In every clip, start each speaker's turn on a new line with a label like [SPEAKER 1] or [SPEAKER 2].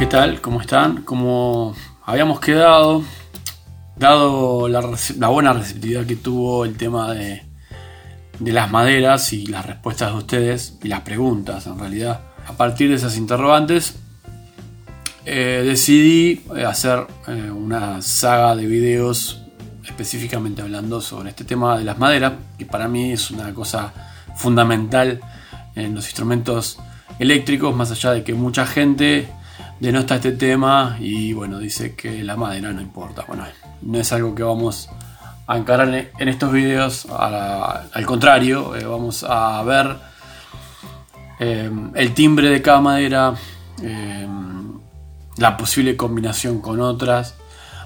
[SPEAKER 1] ¿Qué tal? ¿Cómo están? Como habíamos quedado, dado la, buena receptividad que tuvo el tema de, las maderas y las respuestas de ustedes y las preguntas en realidad, a partir de esas interrogantes, eh, decidí eh, hacer eh, una saga de videos específicamente hablando sobre este tema de las maderas, que para mí es una cosa fundamental en los instrumentos eléctricos, más allá de que mucha gente denota este tema y bueno, dice que la madera no importa. Bueno, no es algo que vamos a encarar en estos videos, al contrario, eh, vamos a ver eh, el timbre de cada madera, eh, la posible combinación con otras,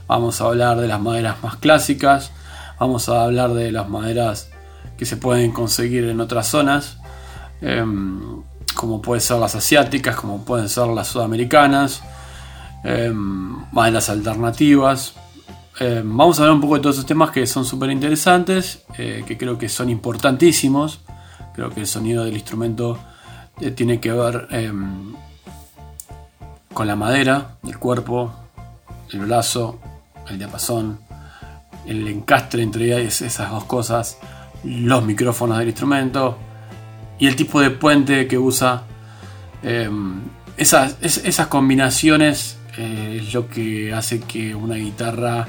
[SPEAKER 1] vamos a hablar de las maderas más clásicas, vamos a hablar de las maderas que se pueden conseguir en otras zonas como pueden ser las asiáticas, como pueden ser las sudamericanas, eh, maderas alternativas. Eh, vamos a hablar un poco de todos esos temas que son súper interesantes, eh, que creo que son importantísimos. Creo que el sonido del instrumento tiene que ver con la madera, el cuerpo, el brazo, el diapasón, el encastre entre esas dos cosas, los micrófonos del instrumento, y el tipo de puente que usa. Em, esas, esas, combinaciones eh, es lo que hace que una guitarra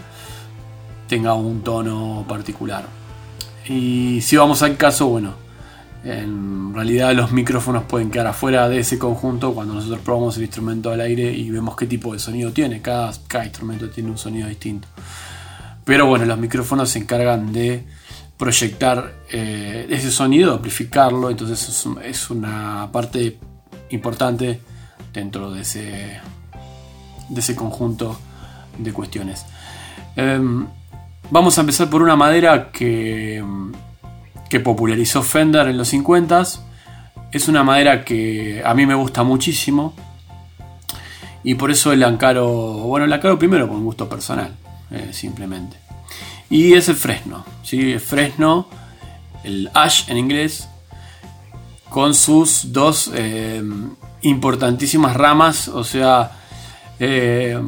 [SPEAKER 1] tenga un tono particular. Y si vamos al caso, bueno, en realidad los micrófonos pueden quedar afuera de ese conjunto cuando nosotros probamos el instrumento al aire y vemos qué tipo de sonido tiene. Cada, cada instrumento tiene un sonido distinto. Pero bueno, los micrófonos se encargan de proyectar eh, ese sonido, amplificarlo, entonces es, una parte importante dentro de ese, de ese conjunto de cuestiones. Em, vamos a empezar por una madera que, que popularizó Fender en los 50s. Es una madera que a mí me gusta muchísimo. Y por eso la encaro, bueno, la encaro primero por un gusto personal, eh, simplemente. Y es el fresno, ¿sí? el fresno, el ash en inglés, con sus dos eh, importantísimas ramas, o sea, eh,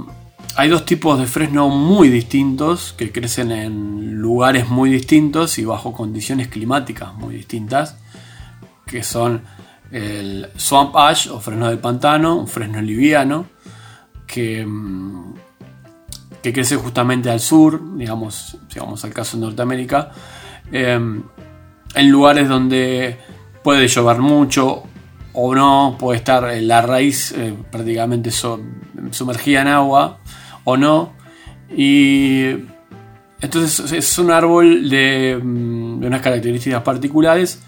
[SPEAKER 1] hay dos tipos de fresno muy distintos que crecen en lugares muy distintos y bajo condiciones climáticas muy distintas, que son el swamp ash o fresno del pantano, un fresno liviano, que mm, que crece justamente al sur, digamos, si al caso de Norteamérica, em, en lugares donde puede llover mucho o no, puede estar la raíz eh, prácticamente sumergida en agua o no. Y entonces es un árbol de, mm, unas características particulares,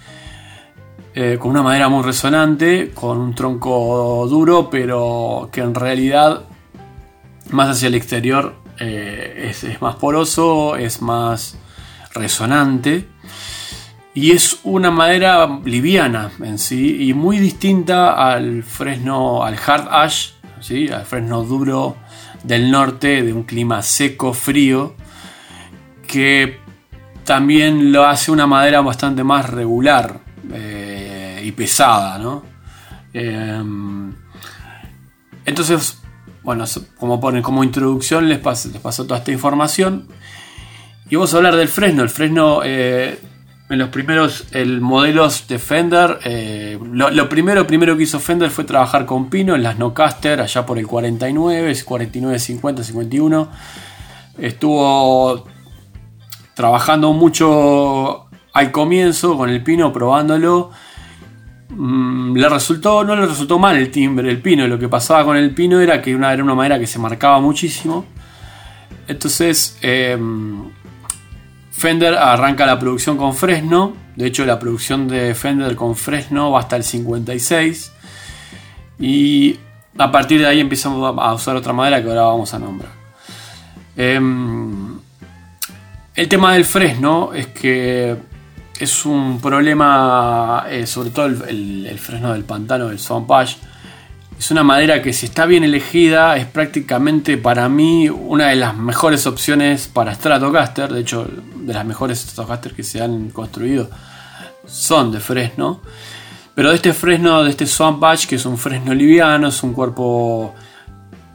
[SPEAKER 1] eh, con una madera muy resonante, con un tronco duro, pero que en realidad más hacia el exterior eh, es, más poroso, es más resonante y es una madera liviana en sí y muy distinta al fresno, al hard ash, ¿sí? al fresno duro del norte de un clima seco, frío, que también lo hace una madera bastante más regular eh, y pesada, ¿no? Eh, entonces, bueno, como ponen como introducción, les paso, les paso toda esta información. Y vamos a hablar del Fresno. El Fresno, eh, en los primeros el modelos de Fender, eh, lo, primero, primero que hizo Fender fue trabajar con pino en las Nocaster, allá por el 49, 49, 50, 51. Estuvo trabajando mucho al comienzo con el pino, probándolo Mm, le resultó, no le resultó mal el timbre, el pino. Lo que pasaba con el pino era que una, era una madera que se marcaba muchísimo. Entonces, em, Fender arranca la producción con Fresno. De hecho, la producción de Fender con Fresno va hasta el 56. Y a partir de ahí empezamos a usar otra madera que ahora vamos a nombrar. Em, el tema del Fresno es que es un problema, eh, sobre todo el, el, fresno del pantano, del Swampage. Es una madera que si está bien elegida es prácticamente para mí una de las mejores opciones para Stratocaster. De hecho, de las mejores Stratocaster que se han construido son de fresno. Pero de este fresno, de este Swamp que es un fresno liviano, es un cuerpo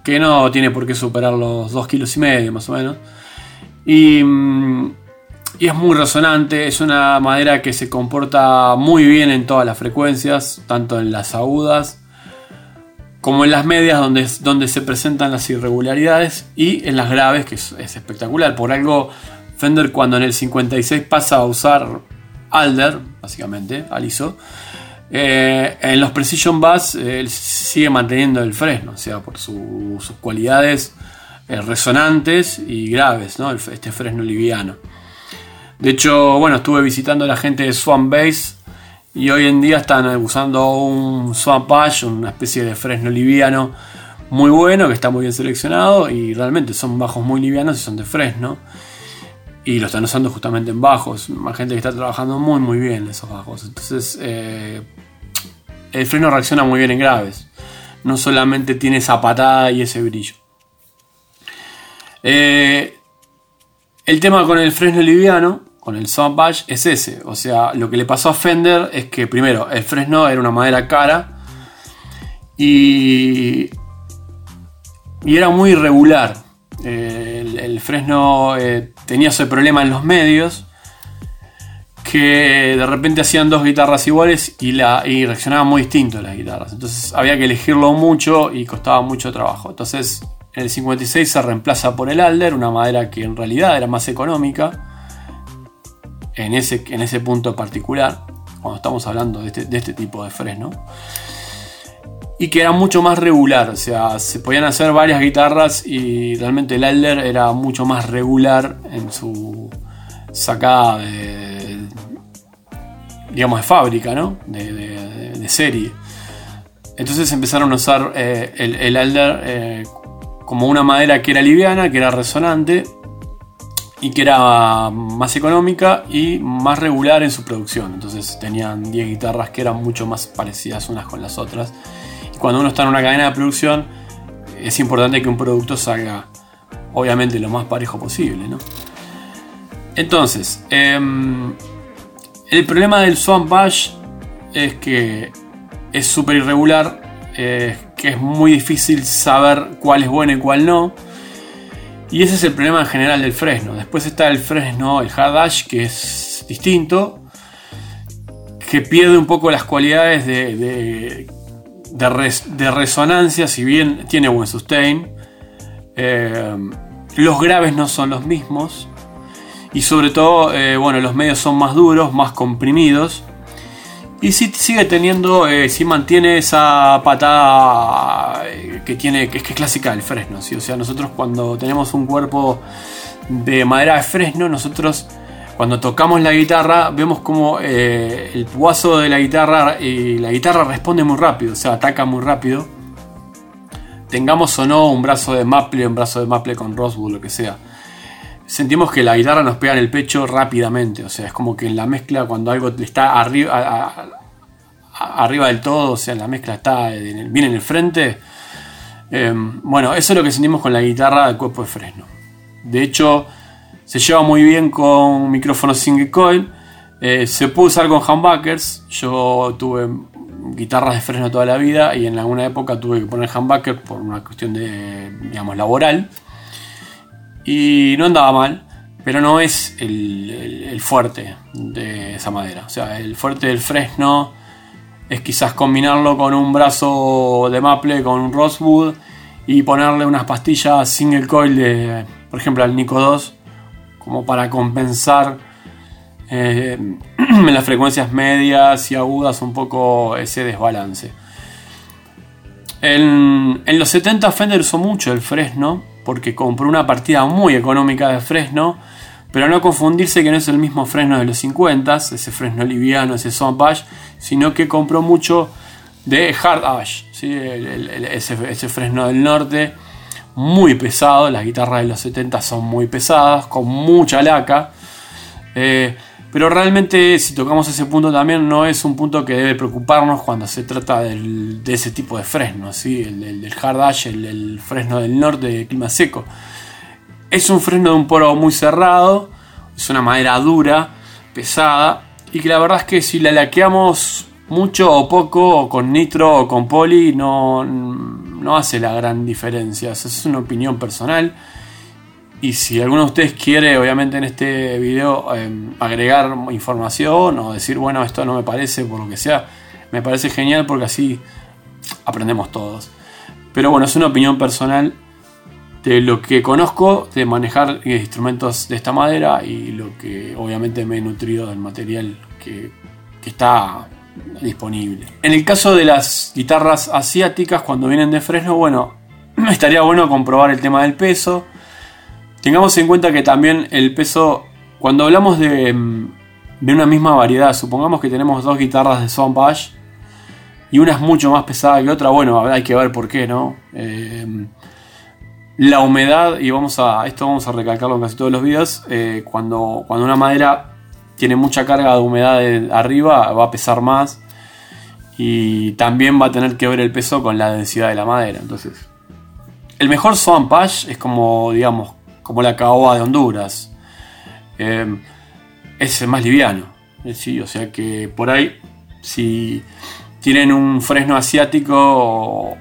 [SPEAKER 1] que no tiene por qué superar los 2 kilos y medio más o menos. Y, mm, y, es muy resonante, es una madera que se comporta muy bien en todas las frecuencias, tanto en las agudas como en las medias donde, donde se presentan las irregularidades y en las graves, que es, espectacular. Por algo, Fender cuando en el 56 pasa a usar Alder, básicamente, aliso, eh, en los Precision Bass él sigue manteniendo el fresno, o sea, por sus cualidades eh, resonantes y graves, ¿no? este fresno liviano. De hecho, bueno, estuve visitando a la gente de Swan Bass y hoy en día están usando un Swamp Ash, una especie de fresno liviano muy bueno, que está muy bien seleccionado y realmente son bajos muy livianos y son de fresno. Y lo están usando justamente en bajos. Más gente que está trabajando muy muy bien esos bajos. Entonces eh, el freno reacciona muy bien en graves. No solamente tiene esa patada y ese brillo. Eh, el tema con el fresno liviano con el Bash es ese. O sea, lo que le pasó a Fender es que primero el Fresno era una madera cara y, y era muy irregular. el, Fresno eh, tenía ese problema en los medios que de repente hacían dos guitarras iguales y, la, y reaccionaban muy distinto las guitarras. Entonces había que elegirlo mucho y costaba mucho trabajo. Entonces en el 56 se reemplaza por el Alder, una madera que en realidad era más económica en ese, en ese punto particular, cuando estamos hablando de este, este tipo de fresno. Y que era mucho más regular, o sea, se podían hacer varias guitarras y realmente el Elder era mucho más regular en su sacada de, digamos, de fábrica, ¿no? De, serie. Entonces empezaron a usar eh, el, Elder eh, como una madera que era liviana, que era resonante y que era más económica y más regular en su producción. Entonces tenían 10 guitarras que eran mucho más parecidas unas con las otras. Y cuando uno está en una cadena de producción, es importante que un producto salga obviamente lo más parejo posible. Entonces, em, el problema del Swamp Bash es que es súper irregular, que es muy difícil saber cuál es bueno y cuál no. Y ese es el problema en general del Fresno. Después está el Fresno, el Hard Dash, que es distinto, que pierde un poco las cualidades de, de, resonancia, si bien tiene buen sustain. Eh, los graves no son los mismos. Y sobre todo, eh, bueno, los medios son más duros, más comprimidos. Y si sigue teniendo, eh, si mantiene esa patada eh, que tiene, que es, que clásica del fresno. ¿sí? O sea, nosotros cuando tenemos un cuerpo de madera de fresno, nosotros cuando tocamos la guitarra vemos como eh, el puazo de la guitarra y la guitarra responde muy rápido, o sea, ataca muy rápido. Tengamos o no un brazo de maple, un brazo de maple con Rosewood, lo que sea sentimos que la guitarra nos pega en el pecho rápidamente. O sea, es como que en la mezcla, cuando algo está arriba, arriba del todo, o sea, la mezcla está bien en el frente. Em, bueno, eso es lo que sentimos con la guitarra del cuerpo de Fresno. De hecho, se lleva muy bien con micrófonos single coil. Eh, se puede usar con humbuckers. Yo tuve guitarras de Fresno toda la vida y en alguna época tuve que poner humbucker por una cuestión de, digamos, laboral. Y no andaba mal, pero no es el, fuerte de esa madera. O sea, el fuerte del fresno es quizás combinarlo con un brazo de maple, con un rosewood y ponerle unas pastillas single coil de, por ejemplo, al Nico 2, como para compensar eh, en las frecuencias medias y agudas un poco ese desbalance. En, en los 70 Fender usó mucho el fresno porque compró una partida muy económica de Fresno, pero no confundirse que no es el mismo Fresno de los 50, ese Fresno liviano, ese Swamp Ash, sino que compró mucho de Hard Ash, ese, Fresno del norte, muy pesado, las guitarras de los 70 son muy pesadas, con mucha laca. Eh, pero realmente si tocamos ese punto también no es un punto que debe preocuparnos cuando se trata de ese tipo de fresno, ¿sí? el, del hard dash, el, fresno del norte de clima seco. Es un fresno de un poro muy cerrado, es una madera dura, pesada, y que la verdad es que si la laqueamos mucho o poco, o con nitro o con poli, no, no hace la gran diferencia. Esa es una opinión personal. Y si alguno de ustedes quiere, obviamente en este video, em, agregar información o decir, bueno, esto no me parece, por lo que sea, me parece genial porque así aprendemos todos. Pero bueno, es una opinión personal de lo que conozco de manejar instrumentos de esta madera y lo que obviamente me he nutrido del material que, que está disponible. En el caso de las guitarras asiáticas, cuando vienen de Fresno, bueno, estaría bueno comprobar el tema del peso. Tengamos en cuenta que también el peso, cuando hablamos de, de una misma variedad, supongamos que tenemos dos guitarras de Swamp Ash y una es mucho más pesada que otra, bueno, hay que ver por qué, ¿no? Eh, la humedad, y vamos a, esto vamos a recalcarlo en casi todos los videos, eh, cuando, cuando una madera tiene mucha carga de humedad arriba, va a pesar más y también va a tener que ver el peso con la densidad de la madera. Entonces, el mejor Swamp Ash es como, digamos, como la caoba de Honduras. Eh, es más liviano. ¿sí? O sea que por ahí, si tienen un fresno asiático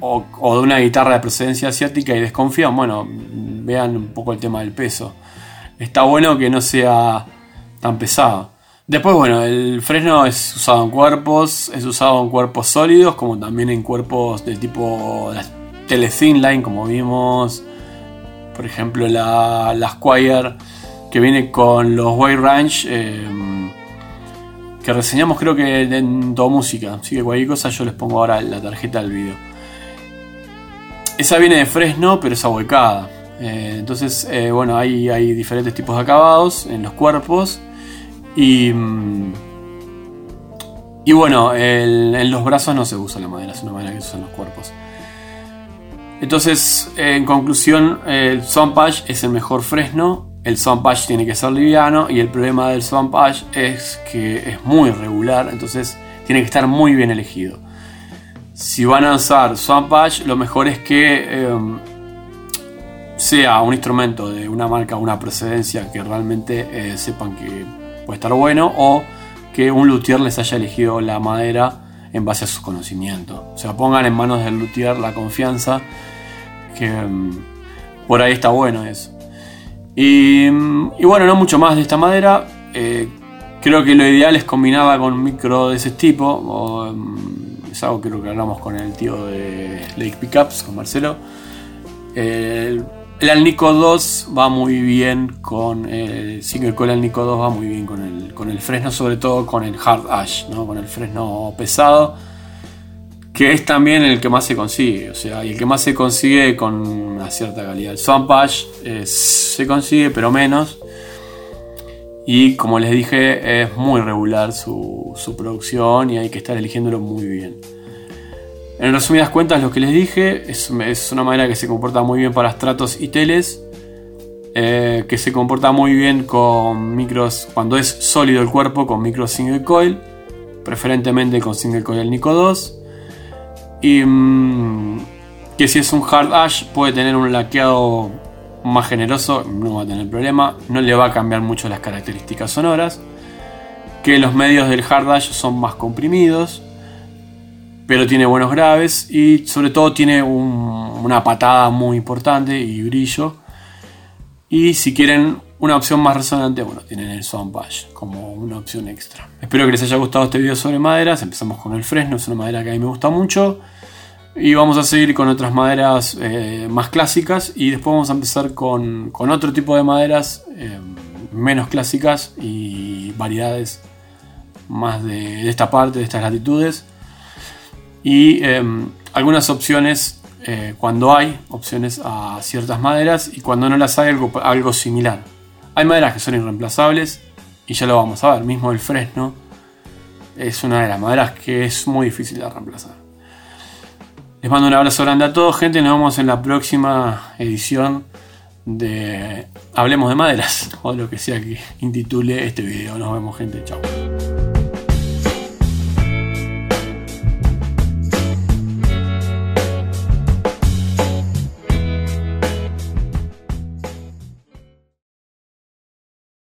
[SPEAKER 1] o, de una guitarra de procedencia asiática y desconfían, bueno, vean un poco el tema del peso. Está bueno que no sea tan pesado. Después, bueno, el fresno es usado en cuerpos, es usado en cuerpos sólidos, como también en cuerpos del tipo Telethin Line, como vimos. Por ejemplo, la, la Squire, que viene con los White Ranch, eh, que reseñamos creo que en todo música. Así que cualquier cosa yo les pongo ahora la tarjeta del video. Esa viene de Fresno, pero es ahuecada. Eh, entonces, eh, bueno, hay, hay diferentes tipos de acabados en los cuerpos. Y, mm, y bueno, en los brazos no se usa la madera, es una madera que se usa en los cuerpos. Entonces, en conclusión, el Swamp Ash es el mejor fresno. El Swamp Ash tiene que ser liviano. Y el problema del Swamp Ash es que es muy regular. Entonces, tiene que estar muy bien elegido si van a usar Swamp Ash, lo mejor es que em, sea un instrumento de una marca, una procedencia que realmente eh, sepan que puede estar bueno o que un luthier les haya elegido la madera en base a sus conocimientos. O sea, pongan en manos del luthier la confianza que em, por ahí está bueno eso. Y, bueno, no mucho más de esta madera. Eh, creo que lo ideal es combinarla con micro de ese tipo. Em, es algo que creo que hablamos con el tío de Lake Pickups, con Marcelo. El, el Alnico 2 va muy bien con el single Alnico 2 va muy bien con el, con el fresno, sobre todo con el hard ash, ¿no? con el fresno pesado, que es también el que más se consigue, o sea, y el que más se consigue con una cierta calidad. El Swamp Ash se consigue, pero menos. Y como les dije, es muy regular su, producción y hay que estar eligiéndolo muy bien. En resumidas cuentas, lo que les dije es, una madera que se comporta muy bien para estratos y teles, eh, que se comporta muy bien con micros, cuando es sólido el cuerpo, con micros single coil, preferentemente con single coil Nico 2. Y mm, que si es un hard ash puede tener un laqueado más generoso, no va a tener problema, no le va a cambiar mucho las características sonoras, que los medios del Hardash son más comprimidos, pero tiene buenos graves y sobre todo tiene una patada muy importante y brillo. Y si quieren una opción más resonante, bueno, tienen el Swamp como una opción extra. Espero que les haya gustado este video sobre maderas. Empezamos con el Fresno, es una madera que a mí me gusta mucho. Y vamos a seguir con otras maderas eh, más clásicas y después vamos a empezar con, otro tipo de maderas eh, menos clásicas y variedades más de, esta parte, de estas latitudes. Y eh, algunas opciones cuando hay opciones a ciertas maderas y cuando no las hay algo, algo similar. Hay maderas que son irreemplazables y ya lo vamos a ver. Mismo el fresno es una de las maderas que es muy difícil de reemplazar. Les mando un abrazo grande a todos, gente. Nos vemos en la próxima edición de Hablemos de Maderas, o lo que sea que intitule este video. Nos vemos, gente. Chao.